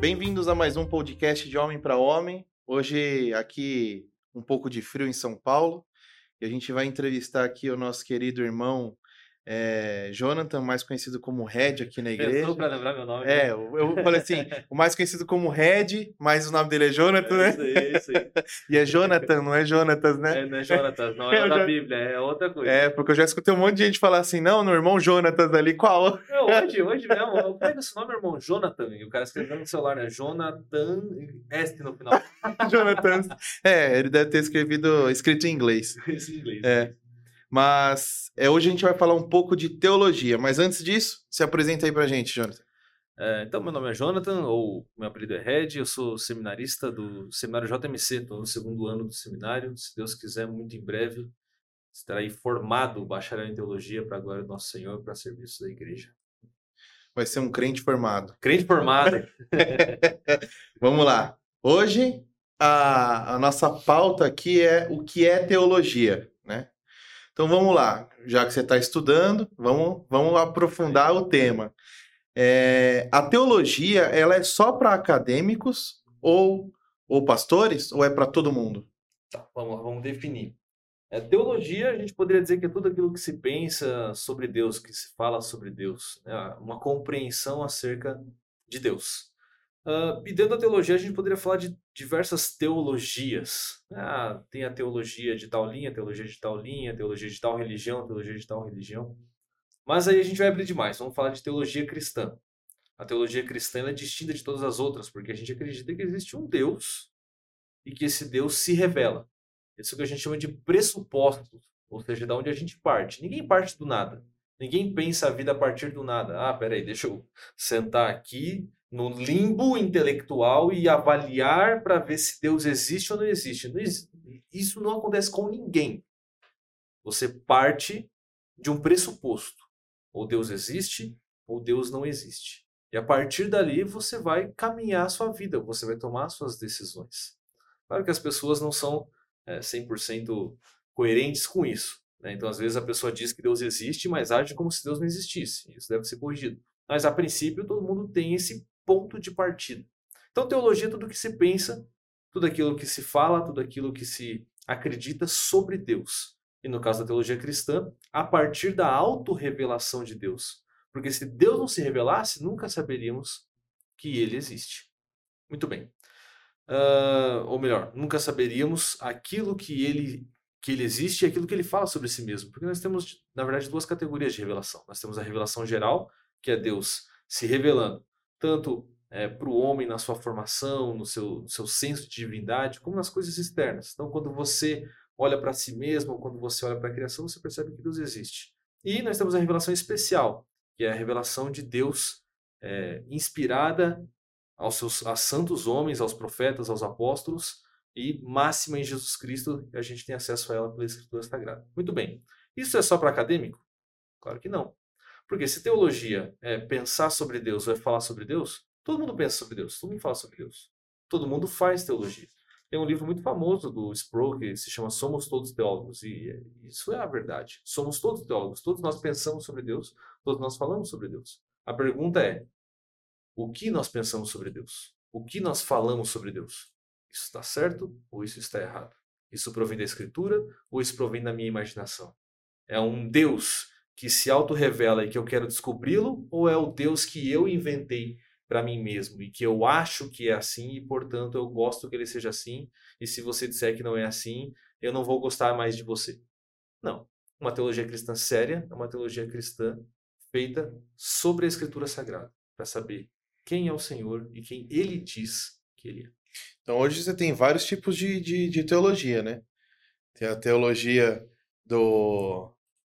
Bem-vindos a mais um podcast de Homem para Homem. Hoje aqui um pouco de frio em São Paulo e a gente vai entrevistar aqui o nosso querido irmão é, Jonathan, mais conhecido como Red aqui na igreja. Pensou pra lembrar meu nome. É, eu, eu falei assim, o mais conhecido como Red, mas o nome dele é Jonathan, né? Isso aí, isso aí. E é Jonathan, não é Jonatas, né? É, não é Jonatas, não, é Eu da já- Bíblia, é outra coisa. É, porque eu já escutei um monte de gente falar assim, não, no irmão Jonatas ali, qual? Não, hoje, hoje mesmo, eu pego esse nome, irmão, Jonathan, e o cara escreveu no celular, né? Jonathan S no final. Jonathan. É, ele deve ter escrevido, escrito em inglês. Esse em inglês. É. Mas é, hoje a gente vai falar um pouco de teologia. Mas antes disso, se apresenta aí pra gente, Jonathan. É, então, meu nome é Jonathan, ou meu apelido é Red, eu sou seminarista do seminário JMC, estou no segundo ano do seminário. Se Deus quiser, muito em breve, estarei formado bacharel em teologia para a glória do nosso Senhor, para serviço da igreja. Vai ser um crente formado. Crente formado. Vamos lá. Hoje, a, a nossa pauta aqui é o que é teologia, né? Então vamos lá. Já que você está estudando, vamos, vamos aprofundar o tema. É, a teologia, ela é só para acadêmicos ou, ou pastores? Ou é para todo mundo? Tá, vamos, lá, vamos definir. É, teologia, a gente poderia dizer que é tudo aquilo que se pensa sobre Deus, que se fala sobre Deus, né? uma compreensão acerca de Deus. Ah, e dentro da teologia, a gente poderia falar de diversas teologias. Ah, tem a teologia de tal linha, teologia de tal linha, teologia de tal religião, teologia de tal religião. Mas aí a gente vai abrir demais, vamos falar de teologia cristã. A teologia cristã é distinta de todas as outras, porque a gente acredita que existe um Deus e que esse Deus se revela. Isso é o que a gente chama de pressupostos, ou seja, da onde a gente parte. Ninguém parte do nada. Ninguém pensa a vida a partir do nada. Ah, peraí, deixa eu sentar aqui no limbo intelectual e avaliar para ver se Deus existe ou não existe. Isso não acontece com ninguém. Você parte de um pressuposto. Ou Deus existe, ou Deus não existe. E a partir dali você vai caminhar a sua vida, você vai tomar as suas decisões. Claro que as pessoas não são é, 100% coerentes com isso. né? Então, às vezes, a pessoa diz que Deus existe, mas age como se Deus não existisse. Isso deve ser corrigido. Mas, a princípio, todo mundo tem esse ponto de partida. Então, teologia é tudo que se pensa, tudo aquilo que se fala, tudo aquilo que se acredita sobre Deus. E no caso da teologia cristã, a partir da autorrevelação de Deus. Porque se Deus não se revelasse, nunca saberíamos que ele existe. Muito bem. Ah, ou melhor, nunca saberíamos aquilo que ele que ele existe e aquilo que ele fala sobre si mesmo. Porque nós temos, na verdade, duas categorias de revelação. Nós temos a revelação geral, que é Deus se revelando tanto para o homem na sua formação, no seu, no seu senso de divindade, como nas coisas externas. Então, quando você olha para si mesmo, quando você olha para a criação, você percebe que Deus existe. E nós temos a revelação especial, que é a revelação de Deus é, inspirada aos seus a santos homens, aos profetas, aos apóstolos e máxima em Jesus Cristo, a gente tem acesso a ela pela Escritura Sagrada. Muito bem. Isso é só para acadêmico? Claro que não. Porque se teologia é pensar sobre Deus ou é falar sobre Deus, todo mundo pensa sobre Deus, todo mundo fala sobre Deus. Todo mundo faz teologia. Tem um livro muito famoso do Sproul que se chama Somos Todos Teólogos, e isso é a verdade. Somos todos teólogos, todos nós pensamos sobre Deus, todos nós falamos sobre Deus. A pergunta é: o que nós pensamos sobre Deus? O que nós falamos sobre Deus? Isso está certo ou isso está errado? Isso provém da Escritura ou isso provém da minha imaginação? É um Deus que se auto-revela e que eu quero descobri-lo ou é o Deus que eu inventei para mim mesmo e que eu acho que é assim e, portanto, eu gosto que ele seja assim e se você disser que não é assim, eu não vou gostar mais de você? Não. Uma teologia cristã séria é uma teologia cristã feita sobre a Escritura Sagrada para saber quem é o Senhor e quem ele diz que ele é. Então hoje você tem vários tipos de, de, de teologia, né? Tem a teologia do,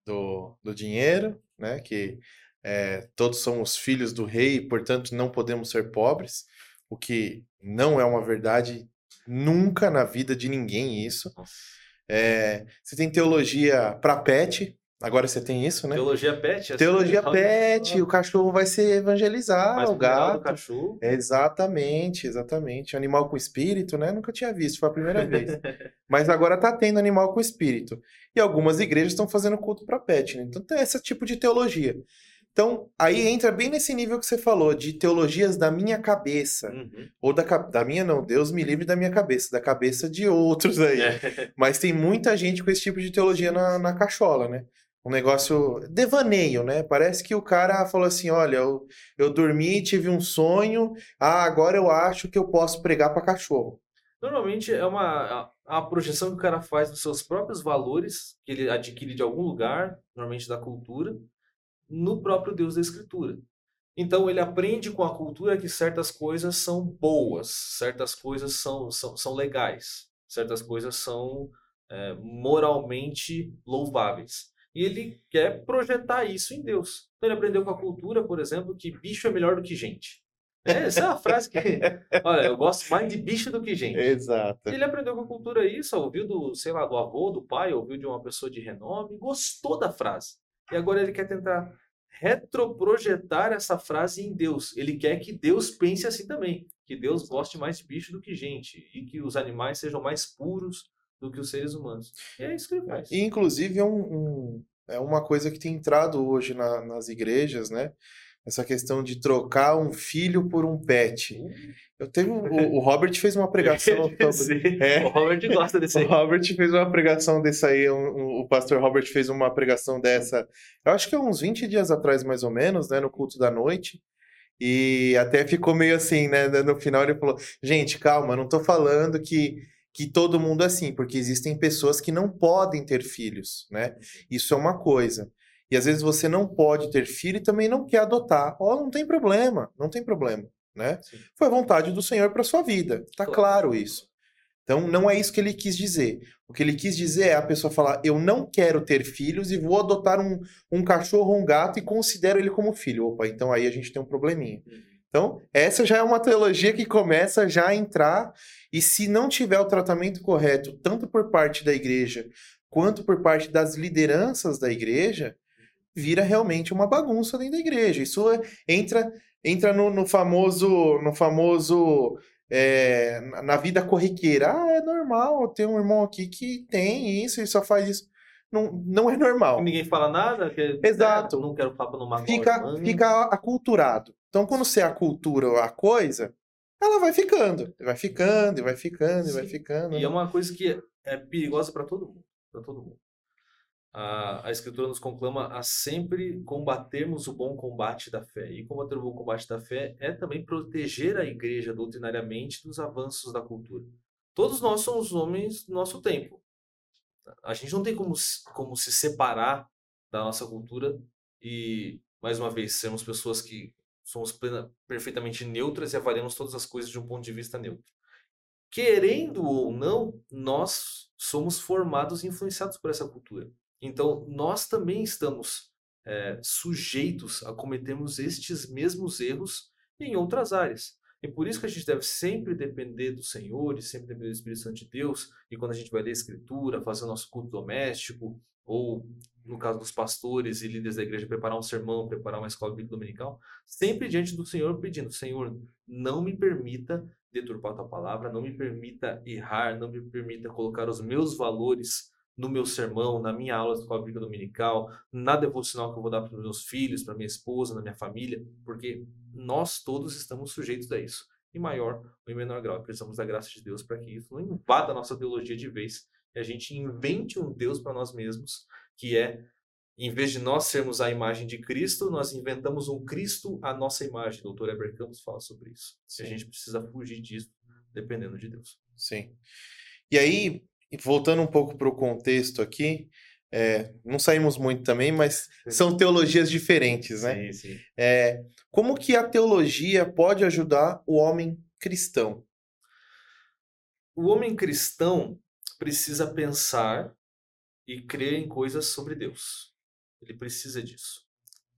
do, do dinheiro, né? Que é, todos somos filhos do rei e, portanto, não podemos ser pobres, o que não é uma verdade nunca na vida de ninguém isso. É, você tem teologia para pet, agora você tem isso, né? Teologia pet? assim, Teologia pet, o cachorro vai se evangelizar, o gato. cachorro. Exatamente, exatamente. Animal com espírito, né? Nunca tinha visto, foi a primeira vez. Mas agora tá tendo animal com espírito. E algumas igrejas estão fazendo culto para pet, né? Então tem esse tipo de teologia. Então, aí entra bem nesse nível que você falou, de teologias da minha cabeça. Uhum. Ou da, da minha, não, Deus me livre da minha cabeça, da cabeça de outros aí. É. Mas tem muita gente com esse tipo de teologia na, na cachola, né? Um negócio devaneio, né? Parece que o cara falou assim: olha, eu, eu dormi, tive um sonho, ah, agora eu acho que eu posso pregar para cachorro. Normalmente é uma a, a projeção que o cara faz dos seus próprios valores, que ele adquire de algum lugar, normalmente da cultura, no próprio Deus da Escritura. Então ele aprende com a cultura que certas coisas são boas, certas coisas são, são, são legais, certas coisas são é, moralmente louváveis. E ele quer projetar isso em Deus. Então ele aprendeu com a cultura, por exemplo, que bicho é melhor do que gente. É, essa é uma frase que, olha, eu gosto mais de bicho do que gente. Exato. Ele aprendeu com a cultura isso, ouviu do, sei lá, do avô, do pai, ouviu de uma pessoa de renome, gostou da frase. E agora ele quer tentar retroprojetar essa frase em Deus. Ele quer que Deus pense assim também, que Deus goste mais de bicho do que gente e que os animais sejam mais puros do que os seres humanos. E é isso que ele faz. E, inclusive, é, um, um- é uma coisa que tem entrado hoje na- nas igrejas, né? Essa questão de trocar um filho por um pet. Eu teve um- o, o Robert fez uma pregação sobre. Sim, É. O Robert gosta desse O aí. Robert fez uma pregação desse aí, um- um- o pastor Robert fez uma pregação dessa, eu acho que é uns 20 dias atrás, mais ou menos, né, no culto da noite. E até ficou meio assim, né? No final ele falou: gente, calma, não tô falando que, que todo mundo é assim, porque existem pessoas que não podem ter filhos, né? Isso é uma coisa. E às vezes você não pode ter filho e também não quer adotar. Ó, não tem problema, não tem problema, né? Sim. Foi a vontade do Senhor para sua vida. Tá Claro. claro isso. Então não é isso que ele quis dizer. O que ele quis dizer é a pessoa falar: eu não quero ter filhos e vou adotar um, um cachorro ou um gato e considero ele como filho. Opa, então aí a gente tem um probleminha. Então, essa já é uma teologia que começa já a entrar, e se não tiver o tratamento correto, tanto por parte da igreja quanto por parte das lideranças da igreja, vira realmente uma bagunça dentro da igreja. Isso é- entra entra no, no famoso no famoso é, na- vida corriqueira. Ah, é normal, tem um irmão aqui que tem isso e só faz isso. Não, não é normal. Ninguém fala nada, que, Exato. né, não quero papo no fica aculturado. Então, quando você acultura a coisa, ela vai ficando, vai ficando, e vai ficando, e vai ficando. E é uma coisa que é, é perigosa para todo mundo, para todo mundo. A, a escritura nos conclama a sempre combatermos o bom combate da fé. E combater o bom combate da fé é também proteger a igreja doutrinariamente dos avanços da cultura. Todos nós somos homens do nosso tempo. A gente não tem como, como se separar da nossa cultura e, mais uma vez, sermos pessoas que somos plena, perfeitamente neutras e avaliamos todas as coisas de um ponto de vista neutro querendo ou não, nós somos formados e influenciados por essa cultura. Então, nós também estamos eh, sujeitos a cometermos estes mesmos erros em outras áreas. E por isso que a gente deve sempre depender do Senhor e sempre depender do Espírito Santo de Deus. E quando a gente vai ler a Escritura, fazer o nosso culto doméstico, ou no caso dos pastores e líderes da igreja, preparar um sermão, preparar uma escola bíblica dominical, sempre diante do Senhor pedindo: Senhor, não me permita deturpar a tua palavra, não me permita errar, não me permita colocar os meus valores no meu sermão, na minha aula de escola bíblica dominical, na devocional que eu vou dar para os meus filhos, para minha esposa, na minha família, porque nós todos estamos sujeitos a isso. Em maior ou em menor grau, precisamos da graça de Deus para que isso não invada a nossa teologia de vez e a gente invente um Deus para nós mesmos, que é, em vez de nós sermos a imagem de Cristo, nós inventamos um Cristo à nossa imagem. O Dr. Heber Campos fala sobre isso. Sim. a gente precisa fugir disso, dependendo de Deus. Sim. E aí, voltando um pouco para o contexto aqui, é, não saímos muito também, mas são teologias diferentes, né? Sim, sim. É, como que a teologia pode ajudar o homem cristão? O homem cristão precisa pensar e crer em coisas sobre Deus. Ele precisa disso.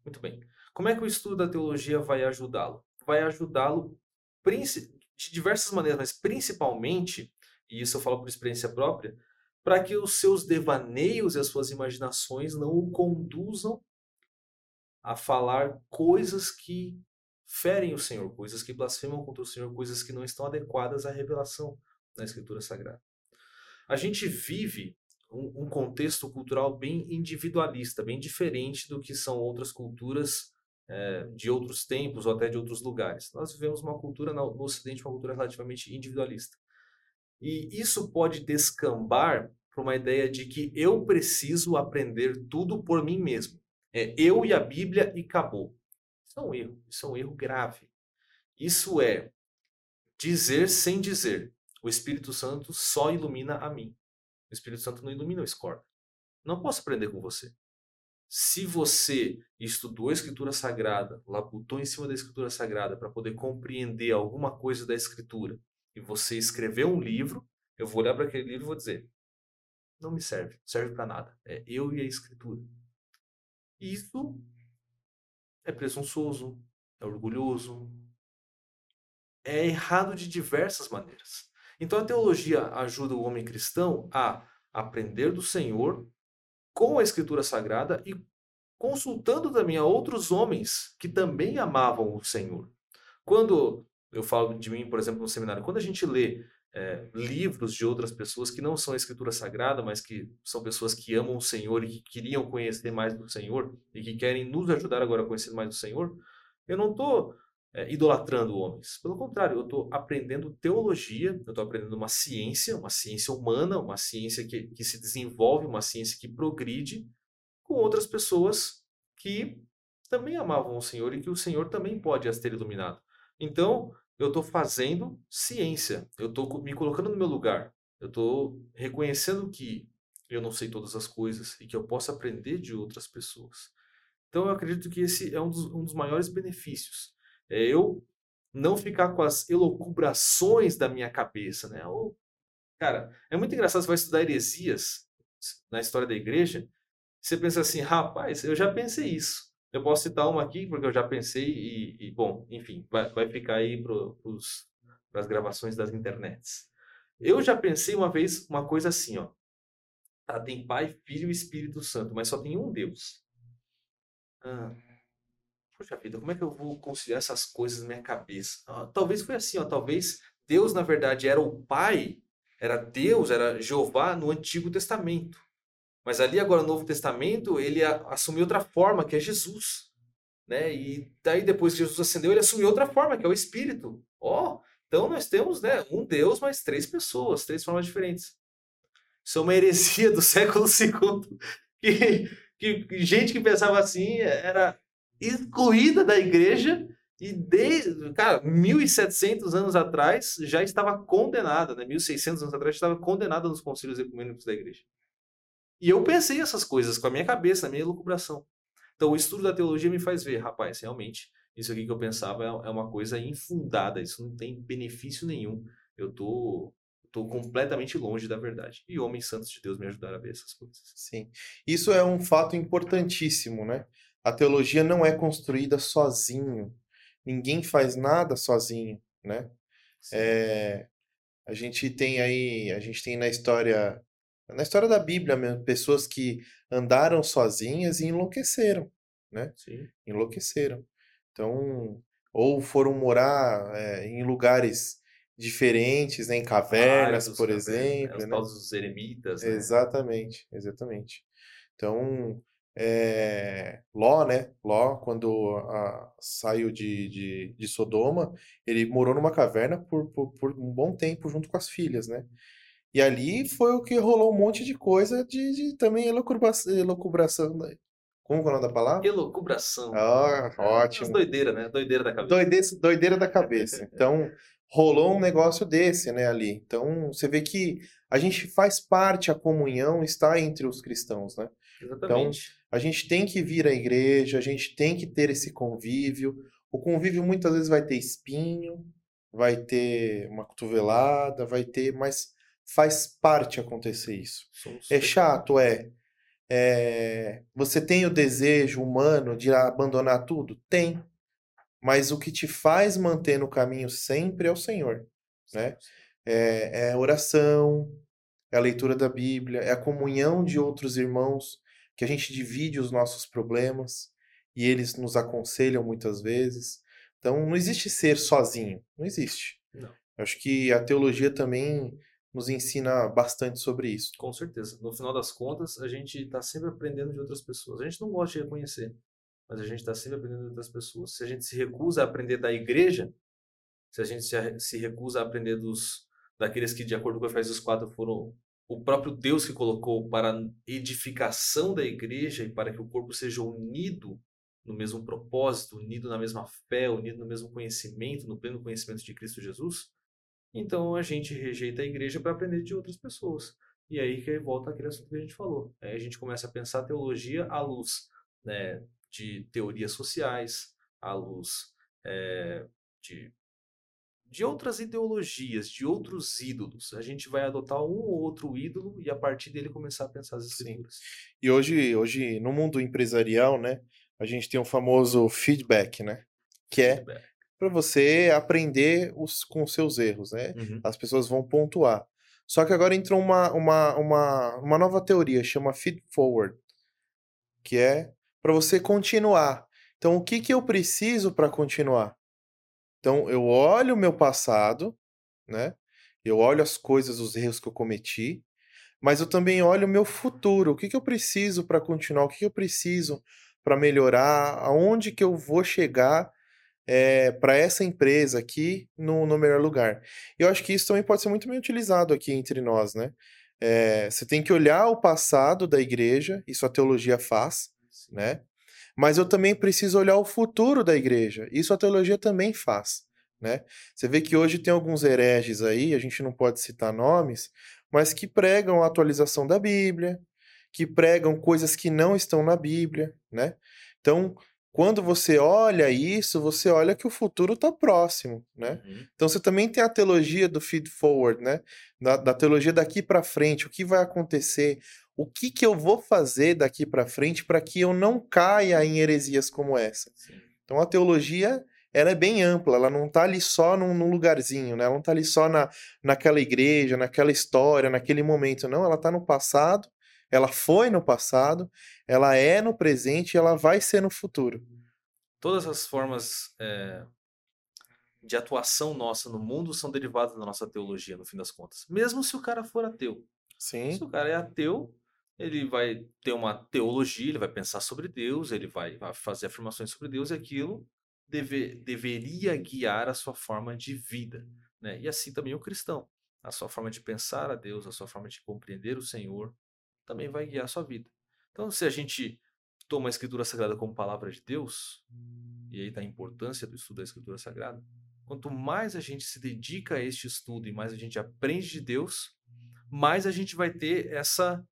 Muito bem. Como é que o estudo da teologia vai ajudá-lo? Vai ajudá-lo de diversas maneiras, mas principalmente, e isso eu falo por experiência própria, para que os seus devaneios e as suas imaginações não o conduzam a falar coisas que ferem o Senhor, coisas que blasfemam contra o Senhor, coisas que não estão adequadas à revelação na Escritura Sagrada. A gente vive um, um contexto cultural bem individualista, bem diferente do que são outras culturas é, de outros tempos ou até de outros lugares. Nós vivemos uma cultura no Ocidente, uma cultura relativamente individualista. E isso pode descambar para uma ideia de que eu preciso aprender tudo por mim mesmo. É eu e a Bíblia e acabou. Isso é um erro, isso é um erro grave. Isso é dizer sem dizer. O Espírito Santo só ilumina a mim. O Espírito Santo não ilumina o Scorpio. Não posso aprender com você. Se você estudou a Escritura Sagrada, labutou em cima da Escritura Sagrada para poder compreender alguma coisa da Escritura, e você escreveu um livro, eu vou olhar para aquele livro e vou dizer: não me serve, serve para nada. É eu e a Escritura. Isso é presunçoso, é orgulhoso, é errado de diversas maneiras. Então a teologia ajuda o homem cristão a aprender do Senhor com a Escritura Sagrada e consultando também a outros homens que também amavam o Senhor. Quando eu falo de mim, por exemplo, no seminário, quando a gente lê é, livros de outras pessoas que não são Escritura Sagrada, mas que são pessoas que amam o Senhor e que queriam conhecer mais do Senhor e que querem nos ajudar agora a conhecer mais do Senhor, eu não estou é, idolatrando homens. Pelo contrário, eu estou aprendendo teologia, eu estou aprendendo uma ciência, uma ciência humana, uma ciência que, que se desenvolve, uma ciência que progride com outras pessoas que também amavam o Senhor e que o Senhor também pode as ter iluminado. Então, eu estou fazendo ciência, eu estou me colocando no meu lugar, eu estou reconhecendo que eu não sei todas as coisas e que eu posso aprender de outras pessoas. Então, eu acredito que esse é um dos, um dos maiores benefícios é eu não ficar com as elocubrações da minha cabeça, né? Ou, cara, é muito engraçado, você vai estudar heresias na história da igreja, você pensa assim, rapaz, eu já pensei isso. Eu posso citar uma aqui, porque eu já pensei e, e bom, enfim, vai, vai ficar aí para as gravações das internets. Eu já pensei uma vez uma coisa assim, ó. Tá, tem Pai, Filho e Espírito Santo, mas só tem um Deus. Ah, Poxa vida, como é que eu vou conciliar essas coisas na minha cabeça? Ah, talvez foi assim, ó, talvez Deus, na verdade, era o Pai, era Deus, era Jeová no Antigo Testamento. Mas ali agora no Novo Testamento, ele assumiu outra forma, que é Jesus. Né? E daí depois que Jesus ascendeu, ele assumiu outra forma, que é o Espírito. Ó, oh, então nós temos né, um Deus, mas três pessoas, três formas diferentes. Isso é uma heresia do século II. Que, que gente que pensava assim era excluída da igreja e desde, cara, 1700 anos atrás já estava condenada, né? 1600 anos atrás estava condenada nos concílios ecumênicos da igreja. E eu pensei essas coisas com a minha cabeça, na minha elucubração. Então o estudo da teologia me faz ver, rapaz, realmente, isso aqui que eu pensava é, é uma coisa infundada, isso não tem benefício nenhum. Eu tô tô completamente longe da verdade. E homens santos de Deus me ajudaram a ver essas coisas. Sim. Isso é um fato importantíssimo, né? A teologia não é construída sozinho. Ninguém faz nada sozinho, né? É, a gente tem aí, a gente tem na história, na história da Bíblia mesmo, pessoas que andaram sozinhas e enlouqueceram, né? Sim. Enlouqueceram. Então, ou foram morar é, em lugares diferentes, né, em cavernas, por cavernas, exemplo. Né? Os né? eremitas. Né? Exatamente, exatamente. Então, é, Ló, né? Ló, quando a, saiu de, de, de, Sodoma, ele morou numa caverna por, por, por, um bom tempo junto com as filhas, né? E ali foi o que rolou um monte de coisa de, de também elucubração. elucubração né? Como é o nome da palavra? Elucubração. Ah, ótimo. Doideira, né? Doideira da cabeça. Doideira, doideira da cabeça. Então, rolou um negócio desse, né, ali. Então, você vê que a gente faz parte, a comunhão está entre os cristãos, né? Exatamente. Então, a gente tem que vir à igreja, a gente tem que ter esse convívio. O convívio muitas vezes vai ter espinho, vai ter uma cotovelada, vai ter, mas faz parte acontecer isso. É chato, é. é. Você tem o desejo humano de abandonar tudo? Tem. Mas o que te faz manter no caminho sempre é o Senhor, né? É, é a oração, é a leitura da Bíblia, é a comunhão de outros irmãos que a gente divide os nossos problemas e eles nos aconselham muitas vezes. Então, não existe ser sozinho, não existe. Não. Acho que a teologia também nos ensina bastante sobre isso. Com certeza. No final das contas, a gente está sempre aprendendo de outras pessoas. A gente não gosta de reconhecer. mas a gente está sempre aprendendo das pessoas. Se a gente se recusa a aprender da igreja, se a gente se, recusa a aprender dos daqueles que, de acordo com Efésios 4, foram o próprio Deus que colocou para edificação da igreja e para que o corpo seja unido no mesmo propósito, unido na mesma fé, unido no mesmo conhecimento, no pleno conhecimento de Cristo Jesus, então a gente rejeita a igreja para aprender de outras pessoas. E aí que volta aquele assunto que a gente falou. Aí a gente começa a pensar a teologia à luz né, de teorias sociais, à luz é, de, de outras ideologias, de outros ídolos. A gente vai adotar um ou outro ídolo e a partir dele começar a pensar as escrituras. Sim. E hoje, hoje, no mundo empresarial, né, a gente tem o um famoso feedback, né? Que é para você aprender os, com os seus erros, né? Uhum. As pessoas vão pontuar. Só que agora entrou uma, uma, uma, uma nova teoria, chama feed forward, que é para você continuar. Então, o que, que eu preciso para continuar? Então, eu olho o meu passado, né? Eu olho as coisas, os erros que eu cometi, mas eu também olho o meu futuro. O que, que eu preciso para continuar? O que, que eu preciso para melhorar? Aonde que eu vou chegar é, eh, para essa empresa aqui no, no melhor lugar. Eu acho que isso também pode ser muito bem utilizado aqui entre nós, né? É, você tem que olhar o passado da igreja, isso a teologia faz, né? Mas eu também preciso olhar o futuro da igreja, isso a teologia também faz, né? Você vê que hoje tem alguns hereges aí, a gente não pode citar nomes, mas que pregam a atualização da Bíblia, que pregam coisas que não estão na Bíblia, né? Então, quando você olha isso, você olha que o futuro está próximo, né? Uhum. Então você também tem a teologia do feed forward, né? Da, da teologia daqui para frente, o que vai acontecer, o que que eu vou fazer daqui para frente para que eu não caia em heresias como essa. Sim. Então a teologia ela é bem ampla, ela não está ali só num, num, lugarzinho, né? Ela não está ali só na, naquela igreja, naquela história, naquele momento, não. Ela está no passado ela foi no passado, ela é no presente e ela vai ser no futuro. Todas as formas é, de atuação nossa no mundo são derivadas da nossa teologia, no fim das contas. Mesmo se o cara for ateu. Sim. Se o cara é ateu, ele vai ter uma teologia, ele vai pensar sobre Deus, ele vai, fazer afirmações sobre Deus e aquilo deve, deveria guiar a sua forma de vida. Né? E assim também o cristão. A sua forma de pensar a Deus, a sua forma de compreender o Senhor, também vai guiar a sua vida. Então, se a gente toma a Escritura Sagrada como palavra de Deus, e aí está a importância do estudo da Escritura Sagrada, quanto mais a gente se dedica a este estudo e mais a gente aprende de Deus, mais a gente vai ter essa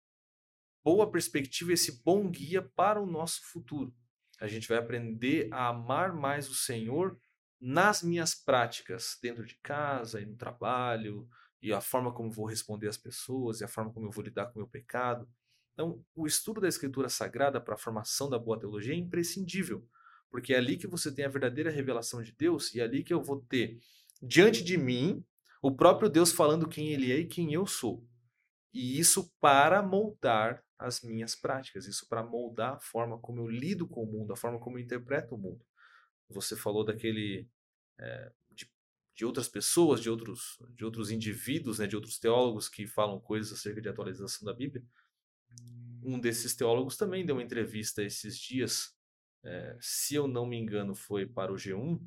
boa perspectiva, esse bom guia para o nosso futuro. A gente vai aprender a amar mais o Senhor nas minhas práticas, dentro de casa e no trabalho, e a forma como vou responder às pessoas, e a forma como eu vou lidar com o meu pecado. Então, o estudo da Escritura Sagrada para a formação da boa teologia é imprescindível, porque é ali que você tem a verdadeira revelação de Deus e é ali que eu vou ter diante de mim o próprio Deus falando quem ele é e quem eu sou. E isso para moldar as minhas práticas, isso para moldar a forma como eu lido com o mundo, a forma como eu interpreto o mundo. Você falou daquele é, de outras pessoas, de outros, de outros indivíduos, né, de outros teólogos que falam coisas acerca de atualização da Bíblia. Um desses teólogos também deu uma entrevista esses dias, é, se eu não me engano, foi para o G1,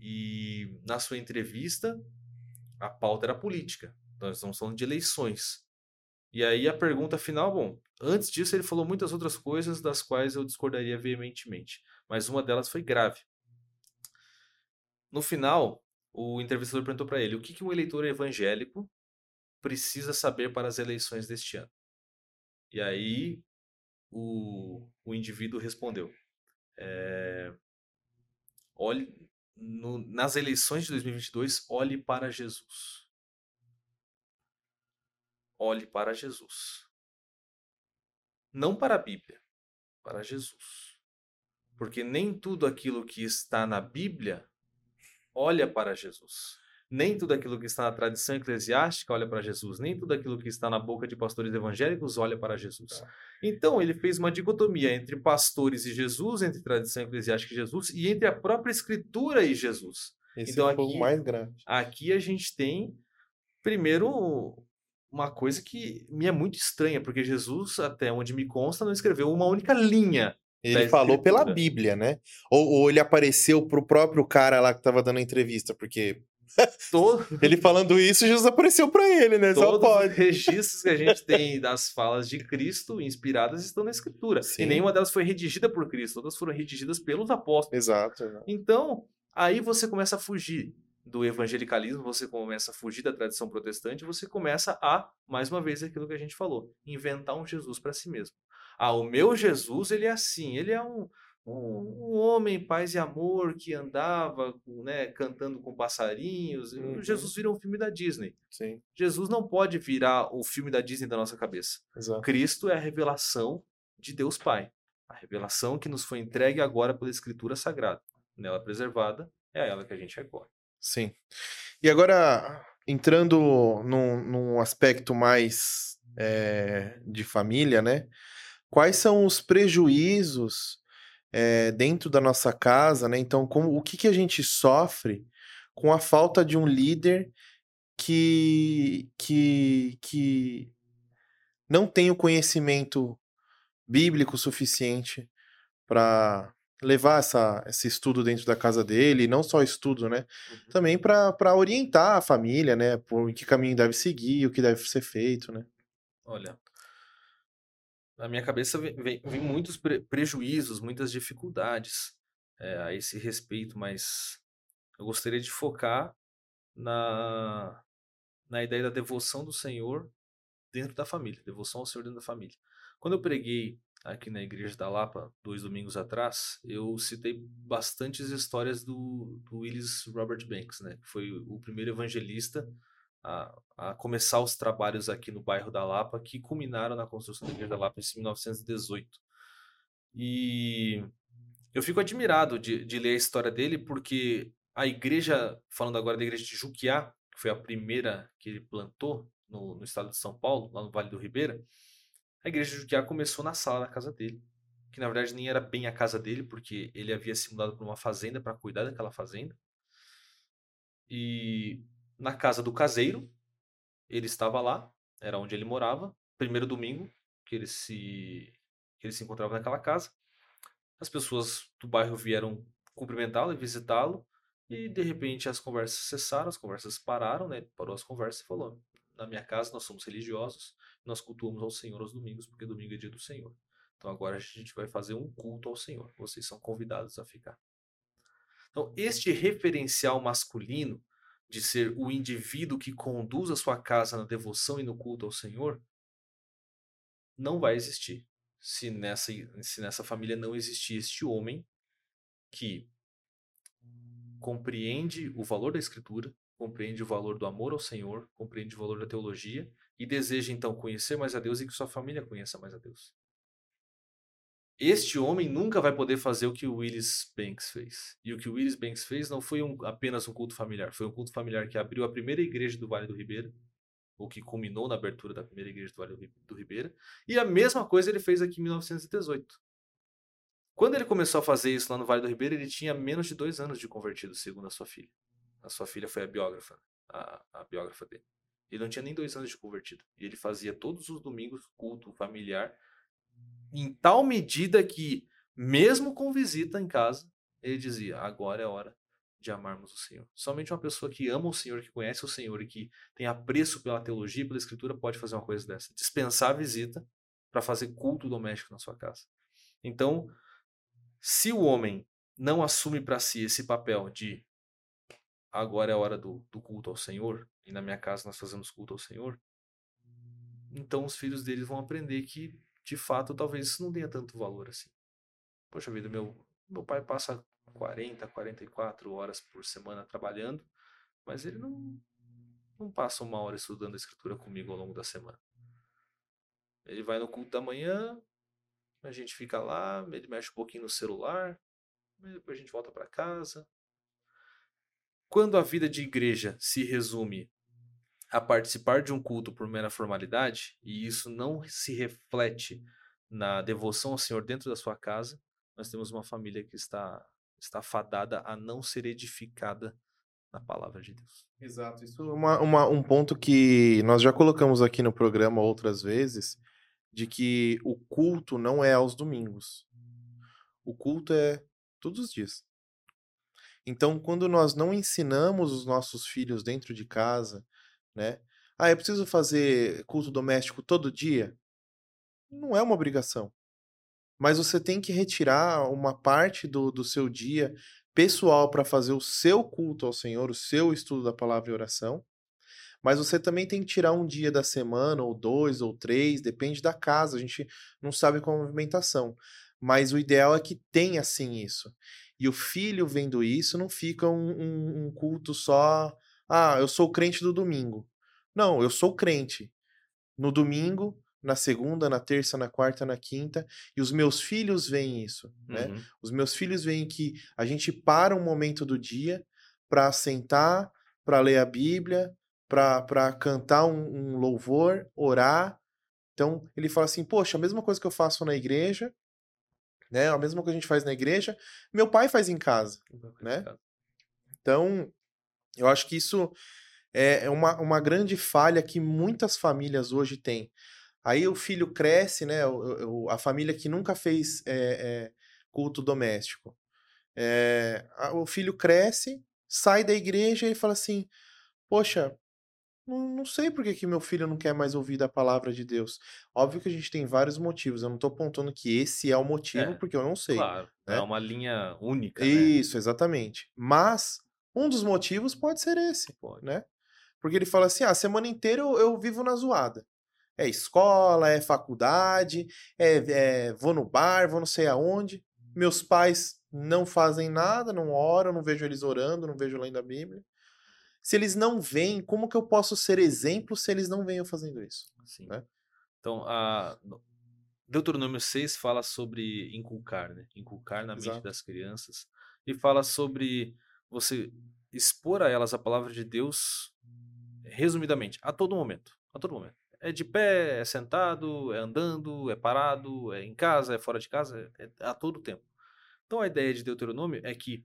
e na sua entrevista a pauta era política. Nós estamos falando de eleições. E aí a pergunta final, bom, antes disso ele falou muitas outras coisas das quais eu discordaria veementemente, mas uma delas foi grave. No final, o entrevistador perguntou para ele o que, que um eleitor evangélico precisa saber para as eleições deste ano. E aí o, o indivíduo respondeu: é, olhe no, nas eleições de 2022, olhe para Jesus. Olhe para Jesus. Não para a Bíblia, para Jesus. Porque nem tudo aquilo que está na Bíblia olha para Jesus. Nem tudo aquilo que está na tradição eclesiástica olha para Jesus, nem tudo aquilo que está na boca de pastores evangélicos olha para Jesus. Tá. Então, ele fez uma dicotomia entre pastores e Jesus, entre tradição eclesiástica e Jesus, e entre a própria Escritura e Jesus. Esse então, aqui, o mais grande. Aqui a gente tem, primeiro, uma coisa que me é muito estranha, porque Jesus, até onde me consta, não escreveu uma única linha Ele falou pela Bíblia, né? Ou, ou, ele apareceu pro próprio cara lá que tava dando a entrevista, porque. Todo... ele falando isso, Jesus apareceu para ele, né? Todos Só pode. os registros que a gente tem das falas de Cristo inspiradas estão na Escritura. Sim. E nenhuma delas foi redigida por Cristo, todas foram redigidas pelos apóstolos. Exato. exato. Então, aí você começa a fugir do evangelicalismo, você começa a fugir da tradição protestante, você começa a, mais uma vez, aquilo que a gente falou, inventar um Jesus para si mesmo. Ah, o meu Jesus, ele é assim, ele é um, um, um homem paz e amor que andava né, cantando com passarinhos. Uhum. Jesus vira um filme da Disney. Sim. Jesus não pode virar o filme da Disney da nossa cabeça. Exato. Cristo é a revelação de Deus Pai. A revelação que nos foi entregue agora pela Escritura Sagrada. Nela preservada, é a ela que a gente recorre. Sim. E agora, entrando num, num aspecto mais é, de família, né? Quais são os prejuízos é, dentro da nossa casa, né? Então, como, o que, que a gente sofre com a falta de um líder que, que, que não tem o conhecimento bíblico suficiente para levar essa, esse estudo dentro da casa dele, não só estudo, né? Uhum. Também para orientar a família, né? Por que caminho deve seguir, o que deve ser feito, né? Olha, na minha cabeça vem, vem, muitos pre prejuízos, muitas dificuldades é, a esse respeito, mas eu gostaria de focar na, na ideia da devoção do Senhor dentro da família, devoção ao Senhor dentro da família. Quando eu preguei aqui na Igreja da Lapa, dois domingos atrás, eu citei bastantes histórias do, do Willis Robert Banks, né? que foi o primeiro evangelista a, a, começar os trabalhos aqui no bairro da Lapa, que culminaram na construção da Igreja da Lapa em 1918. E eu fico admirado de, de ler a história dele, porque a igreja, falando agora da igreja de Juquiá, que foi a primeira que ele plantou no, no estado de São Paulo, lá no Vale do Ribeira, a igreja de Juquiá começou na sala da casa dele, que na verdade nem era bem a casa dele, porque ele havia se mudado para uma fazenda para cuidar daquela fazenda. E na casa do caseiro, ele estava lá, era onde ele morava, primeiro domingo que ele se ele se encontrava naquela casa. As pessoas do bairro vieram cumprimentá-lo e visitá-lo, e de repente as conversas cessaram, as conversas pararam, né? Parou as conversas e falou: "Na minha casa nós somos religiosos, nós cultuamos ao Senhor aos domingos, porque domingo é dia do Senhor. Então agora a gente vai fazer um culto ao Senhor. Vocês são convidados a ficar. Então, este referencial masculino de ser o indivíduo que conduz a sua casa na devoção e no culto ao Senhor não vai existir se nessa, se nessa família não existir este homem que compreende o valor da Escritura, compreende o valor do amor ao Senhor, compreende o valor da teologia e deseja então conhecer mais a Deus e que sua família conheça mais a Deus. Este homem nunca vai poder fazer o que o Willis Banks fez. E o que o Willis Banks fez não foi um, apenas um culto familiar, foi um culto familiar que abriu a primeira igreja do Vale do Ribeira, ou que culminou na abertura da primeira igreja do Vale do Ribeira. E a mesma coisa ele fez aqui em 1918. Quando ele começou a fazer isso lá no Vale do Ribeira, ele tinha menos de dois anos de convertido, segundo a sua filha. A sua filha foi a biógrafa, a, a biógrafa dele. Ele não tinha nem dois anos de convertido. E ele fazia todos os domingos culto familiar, em tal medida que, mesmo com visita em casa, ele dizia: agora é hora de amarmos o Senhor. Somente uma pessoa que ama o Senhor, que conhece o Senhor e que tem apreço pela teologia pela escritura pode fazer uma coisa dessa: dispensar a visita para fazer culto doméstico na sua casa. Então, se o homem não assume para si esse papel de agora é a hora do, do culto ao Senhor, e na minha casa nós fazemos culto ao Senhor, então os filhos deles vão aprender que, de fato, talvez isso não tenha tanto valor assim. Poxa vida, meu, meu pai passa 40, 44 horas por semana trabalhando, mas ele não, não passa uma hora estudando a escritura comigo ao longo da semana. Ele vai no culto da manhã, a gente fica lá, ele mexe um pouquinho no celular, depois a gente volta para casa, quando a vida de igreja se resume a participar de um culto por mera formalidade, e isso não se reflete na devoção ao Senhor dentro da sua casa, nós temos uma família que está, está fadada a não ser edificada na palavra de Deus. Exato. Isso é uma, uma, um ponto que nós já colocamos aqui no programa outras vezes, de que o culto não é aos domingos. O culto é todos os dias. Então, quando nós não ensinamos os nossos filhos dentro de casa, né? Ah, eu preciso fazer culto doméstico todo dia? Não é uma obrigação. Mas você tem que retirar uma parte do, do seu dia pessoal para fazer o seu culto ao Senhor, o seu estudo da palavra e oração. Mas você também tem que tirar um dia da semana, ou dois, ou três, depende da casa. A gente não sabe qual a movimentação. Mas o ideal é que tenha assim isso. E o filho vendo isso não fica um, um, um culto só. Ah, eu sou crente do domingo. Não, eu sou crente. No domingo, na segunda, na terça, na quarta, na quinta, e os meus filhos veem isso, né? Uhum. Os meus filhos veem que a gente para um momento do dia para sentar, para ler a Bíblia, para cantar um, um louvor, orar. Então, ele fala assim: Poxa, a mesma coisa que eu faço na igreja, né? A mesma coisa que a gente faz na igreja, meu pai faz em casa, né? Então, eu acho que isso é é uma, uma grande falha que muitas famílias hoje têm. Aí o filho cresce, né? o- o- A família que nunca fez é, é, culto doméstico. É, a- o filho cresce, sai da igreja e fala assim: Poxa, não, não sei por que, que meu filho não quer mais ouvir da palavra de Deus. Óbvio que a gente tem vários motivos. Eu não estou apontando que esse é o motivo, É, porque eu não sei. Claro, não é né? uma linha única, né? Isso, exatamente. Mas um dos motivos pode ser esse, Pode. né? Porque ele fala assim: ah, a semana inteira eu, eu vivo na zoada. É escola, é faculdade, é, é- vou no bar, vou não sei aonde. Meus pais não fazem nada, não oram, não vejo eles orando, não vejo lendo a Bíblia. Se eles não veem, como que eu posso ser exemplo se eles não veem eu fazendo isso? Sim. né? Então, a Deuteronômio 6 fala sobre inculcar, né? Inculcar na mente Exato. das crianças. E fala sobre você expor a elas a palavra de Deus resumidamente, a todo momento. A todo momento. É de pé, é sentado, é andando, é parado, é em casa, é fora de casa, é, é a todo tempo. Então a ideia de Deuteronômio é que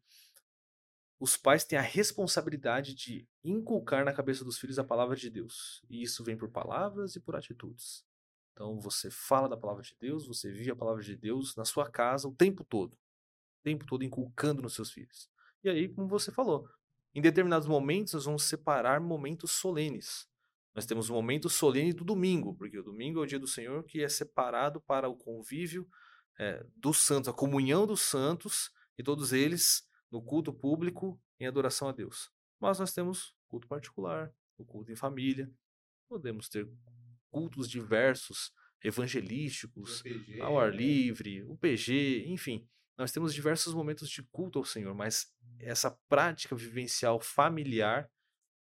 os pais têm a responsabilidade de inculcar na cabeça dos filhos a palavra de Deus. E isso vem por palavras e por atitudes. Então você fala da palavra de Deus, você vive a palavra de Deus na sua casa o tempo todo. O tempo todo inculcando nos seus filhos. E aí, como você falou, em determinados momentos nós vamos separar momentos solenes. Nós temos o momento solene do domingo, porque o domingo é o dia do Senhor que é separado para o convívio eh, dos santos, a comunhão dos santos e todos eles no culto público em adoração a Deus. Mas nós temos culto particular, o culto em família, podemos ter cultos diversos, evangelísticos, ao ar livre, o PG, enfim. Nós temos diversos momentos de culto ao Senhor, mas essa prática vivencial familiar,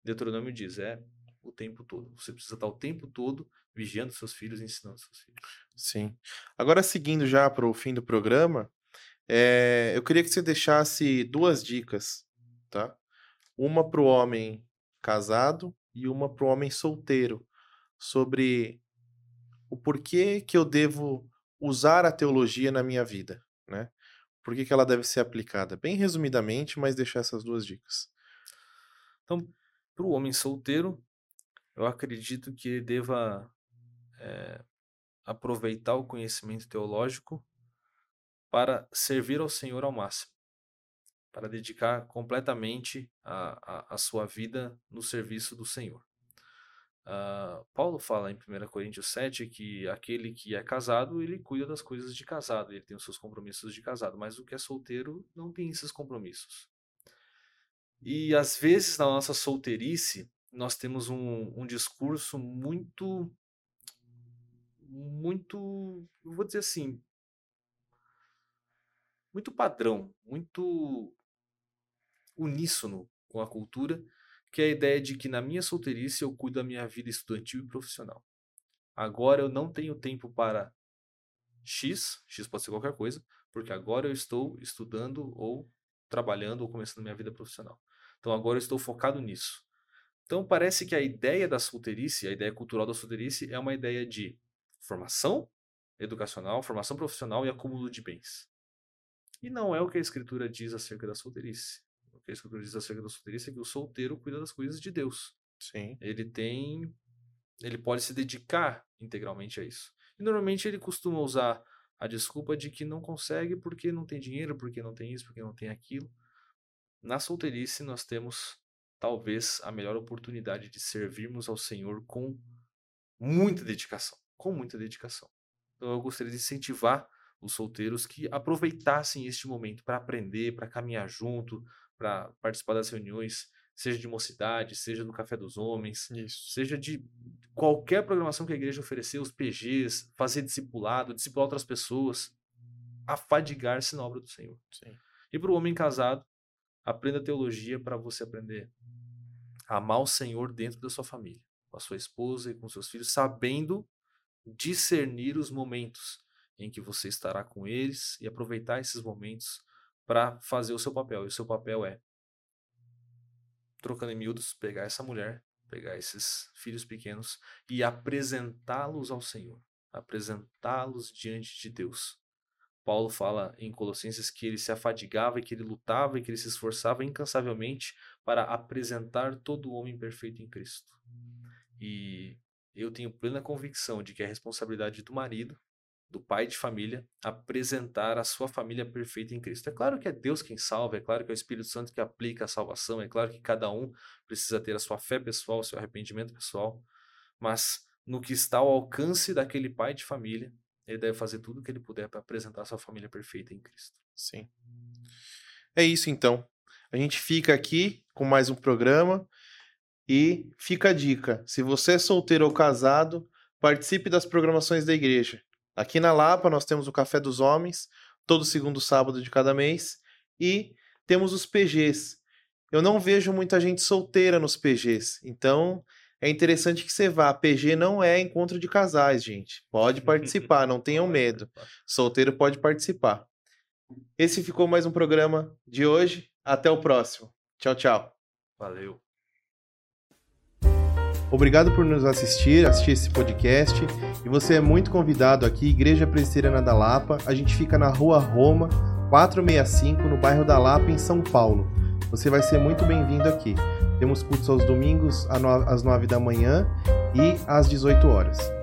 Deuteronômio diz, é o tempo todo. Você precisa estar o tempo todo vigiando seus filhos ensinando seus filhos. Sim. Agora, seguindo já para o fim do programa, é, eu queria que você deixasse duas dicas, tá? Uma para o homem casado e uma para o homem solteiro, sobre o porquê que eu devo usar a teologia na minha vida, né? Por que, que ela deve ser aplicada? Bem resumidamente, mas deixar essas duas dicas. Então, para o homem solteiro, eu acredito que ele deva eh, aproveitar o conhecimento teológico para servir ao Senhor ao máximo, para dedicar completamente a, a, a sua vida no serviço do Senhor. Ah, Paulo fala em 1 Coríntios 7 que aquele que é casado, ele cuida das coisas de casado, ele tem os seus compromissos de casado, mas o que é solteiro não tem esses compromissos. E às vezes na nossa solteirice, nós temos um, um discurso muito, muito, vou dizer assim, muito padrão, muito uníssono com a cultura, que é a ideia de que na minha solteirice eu cuido da minha vida estudantil e profissional. Agora eu não tenho tempo para X, X pode ser qualquer coisa, porque agora eu estou estudando ou trabalhando ou começando minha vida profissional. Então agora eu estou focado nisso. Então parece que a ideia da solteirice, a ideia cultural da solteirice é uma ideia de formação educacional, formação profissional e acúmulo de bens. E não é o que a escritura diz acerca da solteirice. Que escritura diz acerca da solteirice é que o solteiro cuida das coisas de Deus. Sim. Ele tem ele pode se dedicar integralmente a isso. E normalmente ele costuma usar a desculpa de que não consegue porque não tem dinheiro, porque não tem isso, porque não tem aquilo. Na solteirice, nós temos talvez a melhor oportunidade de servirmos ao Senhor com muita dedicação. Com muita dedicação. Então, eu gostaria de incentivar os solteiros que aproveitassem este momento para aprender, para caminhar junto, para participar das reuniões, seja de mocidade, seja do Café dos Homens, Isso. seja de qualquer programação que a igreja oferecer, os PGs, fazer discipulado, discipular outras pessoas, afadigar-se na obra do Senhor. Sim. E para o homem casado, aprenda teologia para você aprender a amar o Senhor dentro da sua família, com a sua esposa e com seus filhos, sabendo discernir os momentos em que você estará com eles e aproveitar esses momentos para fazer o seu papel. E o seu papel é, trocando em miúdos, pegar essa mulher, pegar esses filhos pequenos e apresentá-los ao Senhor, apresentá-los diante de Deus. Paulo fala em Colossenses que ele se afadigava e que ele lutava e que ele se esforçava incansavelmente para apresentar todo o homem perfeito em Cristo. E eu tenho plena convicção de que a responsabilidade do marido do pai de família apresentar a sua família perfeita em Cristo. É claro que é Deus quem salva, é claro que é o Espírito Santo que aplica a salvação, é claro que cada um precisa ter a sua fé pessoal, o seu arrependimento pessoal, mas no que está ao alcance daquele pai de família, ele deve fazer tudo o que ele puder para apresentar a sua família perfeita em Cristo. Sim. É isso então. A gente fica aqui com mais um programa e fica a dica: se você é solteiro ou casado, participe das programações da igreja. Aqui na Lapa nós temos o Café dos Homens, todo segundo sábado de cada mês, e temos os PGs. Eu não vejo muita gente solteira nos PGs, então é interessante que você vá. PG não é encontro de casais, gente. Pode participar, não tenham medo. Solteiro pode participar. Esse ficou mais um programa de hoje. Até o próximo. Tchau, tchau. Valeu. Obrigado por nos assistir, assistir esse podcast. E você é muito convidado aqui, Igreja Presbiteriana da Lapa. A gente fica na Rua Roma, 465, no bairro da Lapa, em São Paulo. Você vai ser muito bem-vindo aqui. Temos cultos aos domingos às 9 da manhã e às 18 horas.